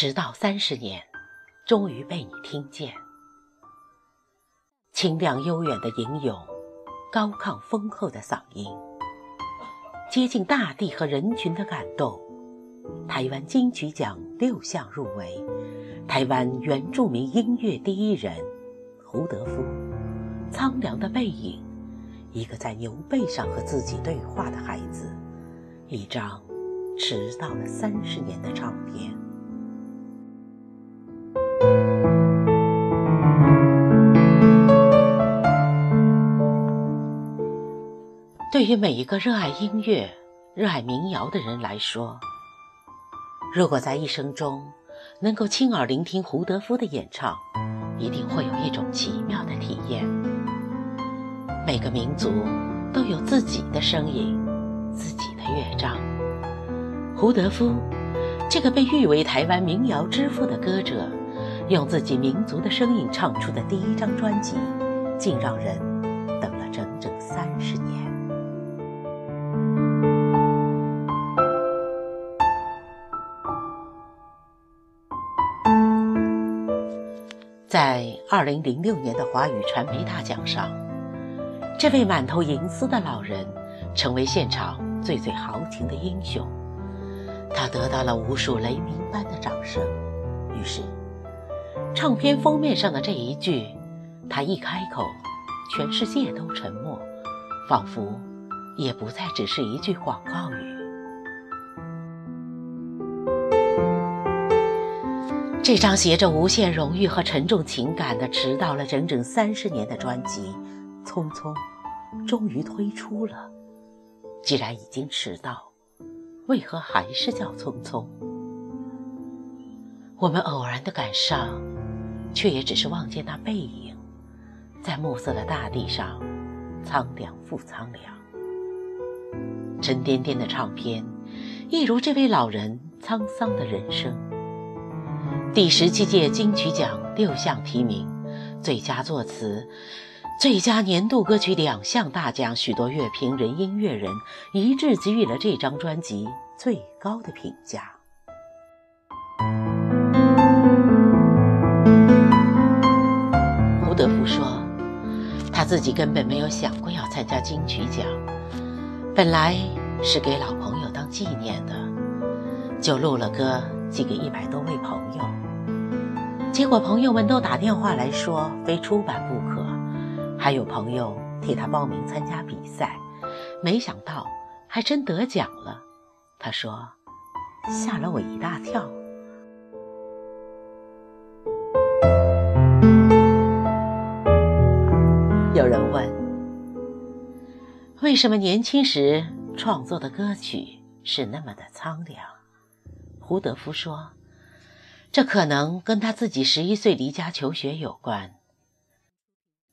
迟到三十年，终于被你听见。清亮悠远的吟咏，高亢丰厚的嗓音，接近大地和人群的感动。台湾金曲奖六项入围，台湾原住民音乐第一人胡德夫，苍凉的背影，一个在牛背上和自己对话的孩子，一张迟到了三十年的唱片。于每一个热爱音乐、热爱民谣的人来说，如果在一生中能够亲耳聆听胡德夫的演唱，一定会有一种奇妙的体验。每个民族都有自己的声音，自己的乐章。胡德夫，这个被誉为台湾民谣之父的歌者，用自己民族的声音唱出的第一张专辑，竟让人在二零零六年的华语传媒大奖上，这位满头银丝的老人成为现场最最豪情的英雄。他得到了无数雷鸣般的掌声。于是，唱片封面上的这一句“他一开口，全世界都沉默”，仿佛也不再只是一句广告语。这张携着无限荣誉和沉重情感的迟到了整整三十年的专辑，匆匆，终于推出了。既然已经迟到，为何还是叫匆匆？我们偶然的赶上，却也只是望见那背影，在暮色的大地上，苍凉复苍凉。沉甸甸的唱片，一如这位老人沧桑的人生。第十七届金曲奖六项提名，最佳作词、最佳年度歌曲两项大奖，许多乐评人、音乐人一致给予了这张专辑最高的评价。胡德夫说，他自己根本没有想过要参加金曲奖，本来是给老朋友当纪念的，就录了歌。寄给一百多位朋友，结果朋友们都打电话来说非出版不可，还有朋友替他报名参加比赛，没想到还真得奖了。他说：“吓了我一大跳。”有人问：“为什么年轻时创作的歌曲是那么的苍凉？”胡德夫说：“这可能跟他自己十一岁离家求学有关。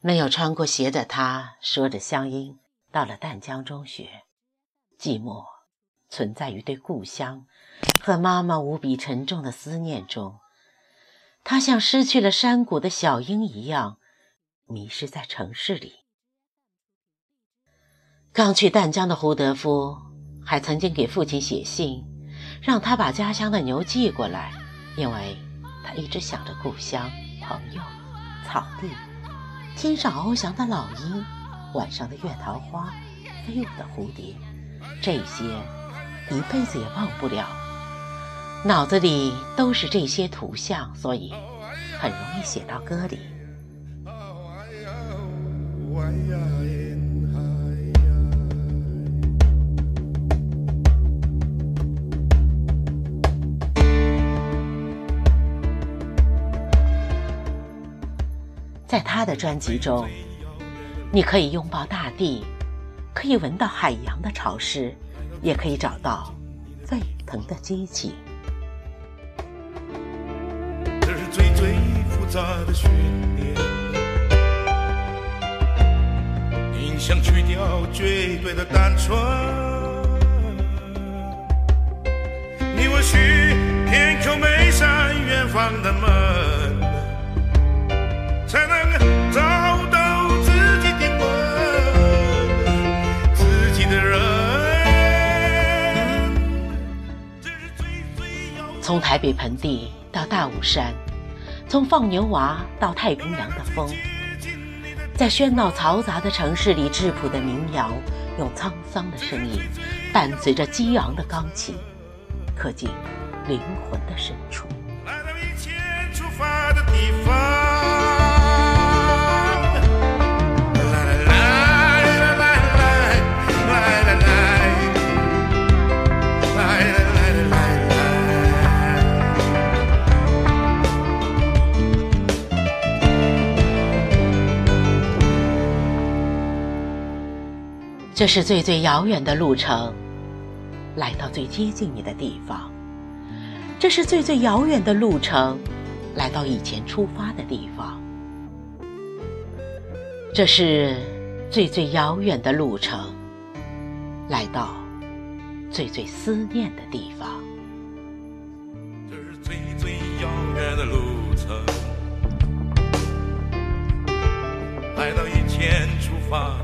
没有穿过鞋的他，说着乡音，到了淡江中学。寂寞存在于对故乡和妈妈无比沉重的思念中。他像失去了山谷的小鹰一样，迷失在城市里。刚去淡江的胡德夫，还曾经给父亲写信。”让他把家乡的牛寄过来，因为他一直想着故乡、朋友、草地、天上翱翔的老鹰、晚上的月桃花、飞舞的蝴蝶，这些一辈子也忘不了。脑子里都是这些图像，所以很容易写到歌里。在他的专辑中，你可以拥抱大地，可以闻到海洋的潮湿，也可以找到沸腾的激情。这是最最复杂的训练，影像去掉绝对的单纯。你或许偏叩每扇远方的门。从台北盆地到大武山，从放牛娃到太平洋的风，在喧闹嘈杂的城市里，质朴的民谣用沧桑的声音，伴随着激昂的钢琴，刻进灵魂的深处。这是最最遥远的路程，来到最接近你的地方。这是最最遥远的路程，来到以前出发的地方。这是最最遥远的路程，来到最最思念的地方。这是最最遥远的路程，来到以前出发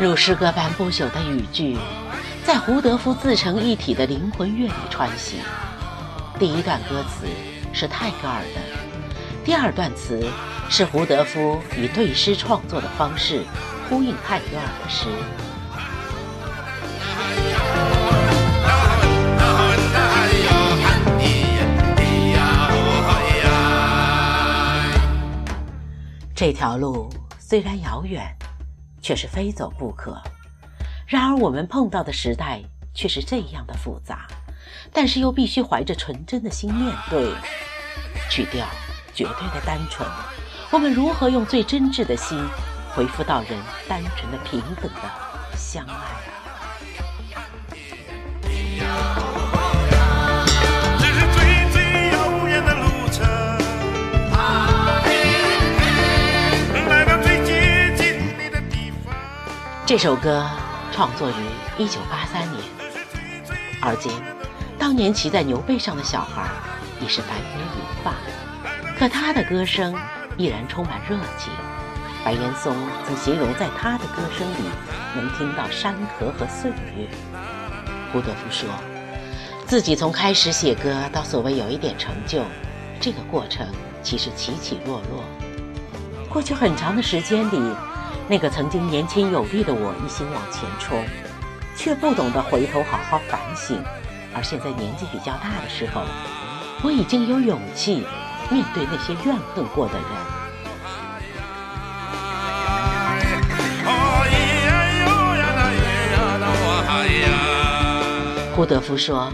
如诗歌般不朽的语句，在胡德夫自成一体的灵魂乐里穿行。第一段歌词是泰戈尔的，第二段词是胡德夫以对诗创作的方式呼应泰戈尔的诗。这条路虽然遥远，却是非走不可。然而我们碰到的时代却是这样的复杂，但是又必须怀着纯真的心面对。去掉绝对的单纯，我们如何用最真挚的心回复到人单纯的平等的相爱这首歌创作于1983年，而今，当年骑在牛背上的小孩已是白发银发，可他的歌声依然充满热情。白岩松曾形容，在他的歌声里能听到山河和岁月。胡德夫说，自己从开始写歌到所谓有一点成就，这个过程其实起起落落。过去很长的时间里，那个曾经年轻有力的我一心往前冲，却不懂得回头好好反省。而现在年纪比较大的时候，我已经有勇气面对那些怨恨过的人。胡德夫说：“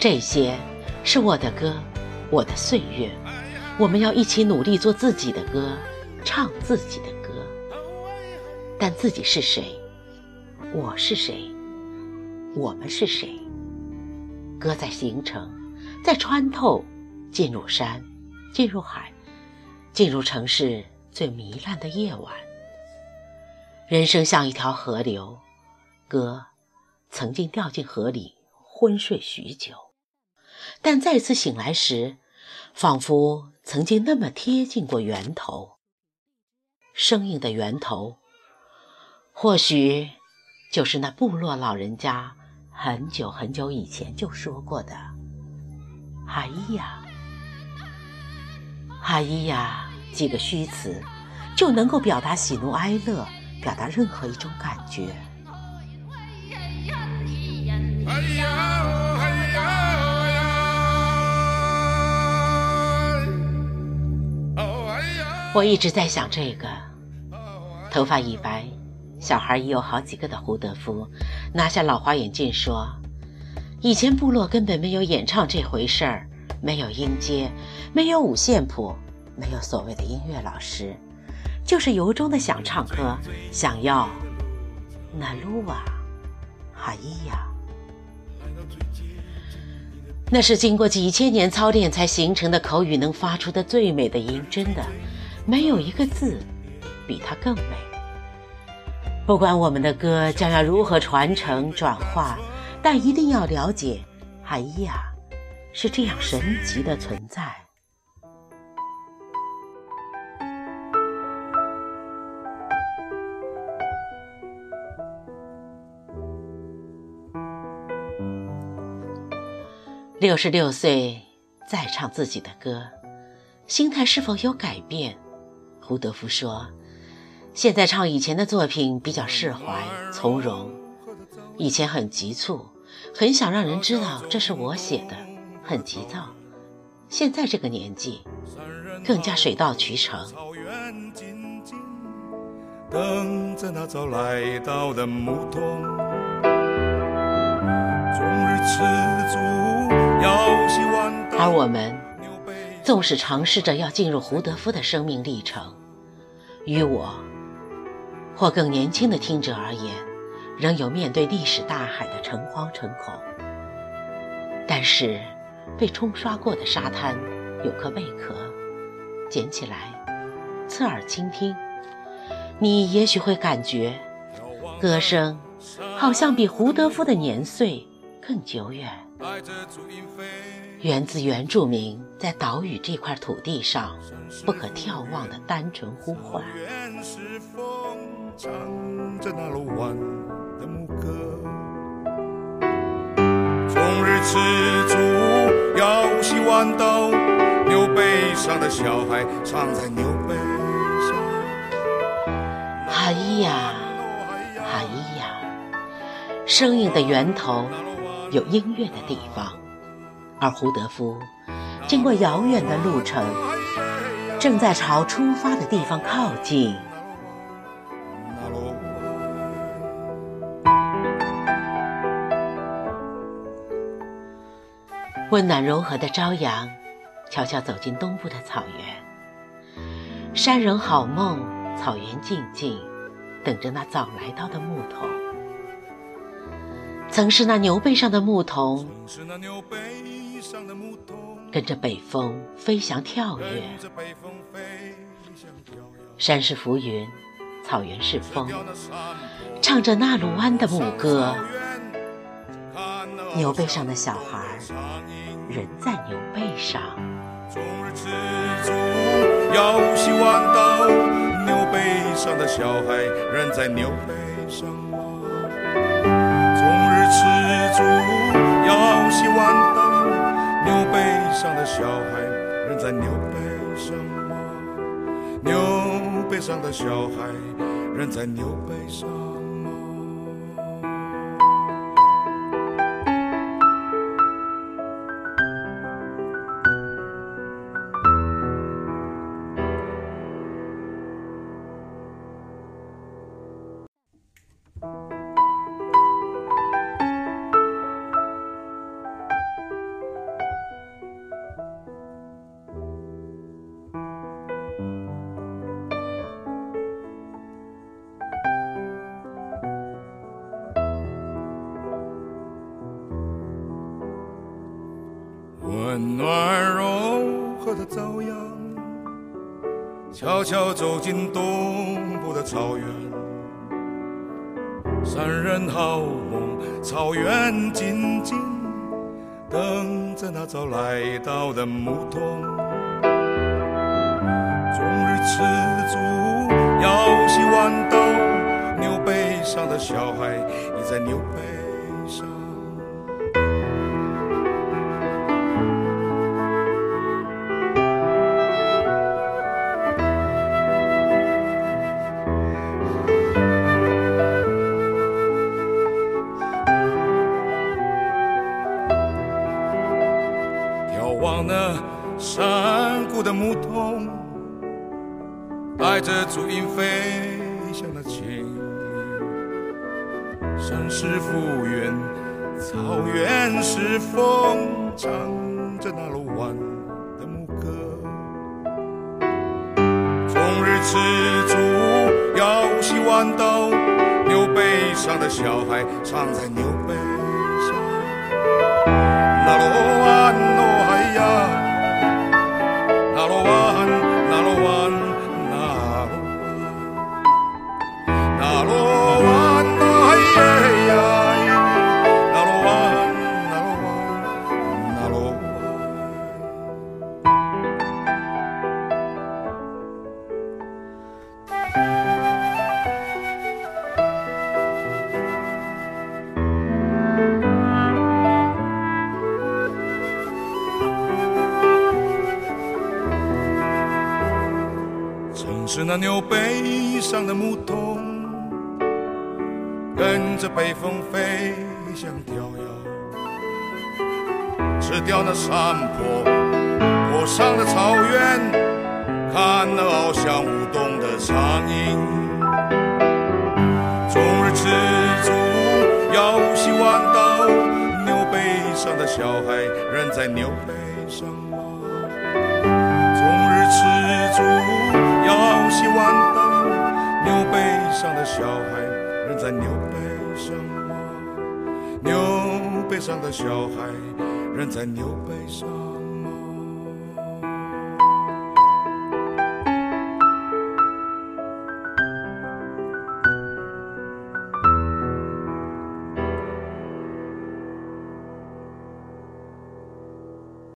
这些是我的歌，我的岁月。我们要一起努力做自己的歌，唱自己的。但自己是谁？我是谁？我们是谁？歌在形成，在穿透，进入山，进入海，进入城市最糜烂的夜晚。人生像一条河流，歌曾经掉进河里。”昏睡许久，但再次醒来时，仿佛曾经那么贴近过源头。生命的源头，或许就是那部落老人家很久很久以前就说过的“哈伊呀，哈伊呀”几个虚词，就能够表达喜怒哀乐，表达任何一种感觉。我一直在想这个，头发已白，小孩已有好几个的胡德夫，拿下老花眼镜说：“以前部落根本没有演唱这回事儿，没有音阶，没有五线谱，没有所谓的音乐老师，就是由衷的想唱歌，想要那路啊，哈伊呀。”那是经过几千年操练才形成的口语能发出的最美的音，真的，没有一个字比它更美。不管我们的歌将要如何传承转化，但一定要了解，海伊呀，是这样神奇的存在。六十六岁再唱自己的歌，心态是否有改变？胡德夫说：“现在唱以前的作品比较释怀从容，以前很急促，很想让人知道这是我写的，很急躁。现在这个年纪，更加水到渠成。”等着那早来到的牧童，终日吃足。而我们纵使尝试着要进入胡德夫的生命历程，与我或更年轻的听者而言，仍有面对历史大海的诚惶诚恐。但是，被冲刷过的沙滩有颗贝壳，捡起来，侧耳倾听，你也许会感觉，歌声好像比胡德夫的年岁更久远。源自原住民在岛屿这块土地上不可眺望的单纯呼唤。终日吃足，摇洗豌豆，牛背上的小孩藏在牛背上。哈咿呀，哈咿呀，声音的源头。有音乐的地方，而胡德夫经过遥远的路程，正在朝出发的地方靠近。温暖柔和的朝阳，悄悄走进东部的草原。山人好梦，草原静静，等着那早来到的牧童。曾是那牛背上的牧童，跟着北风飞翔跳跃。山是浮云，草原是风，唱着纳鲁湾的牧歌。牛背上的小孩，人在牛背上。牛背上的小孩，人在牛背上。洗豌豆，牛背上的小孩，人在牛背上吗？牛背上的小孩，人在牛背上。走进东部的草原。山人好梦，草原静静，等着那早来到的牧童。终日吃足，摇洗豌豆，牛背上的小孩倚在牛背那山谷的牧童带着足音飞翔的情山是复原，草原是风，唱着那鲁湾的牧歌。终日吃足，摇洗豌豆，牛背上的小孩藏在牛背。是那牛背上的牧童，跟着北风飞翔飘摇，吃掉那山坡坡上的草原，看那翱翔舞动的苍蝇。终日吃足，腰系弯刀，牛背上的小孩，人在牛背上上的小孩，仍在牛背上吗？牛背上的小孩，仍在牛背上。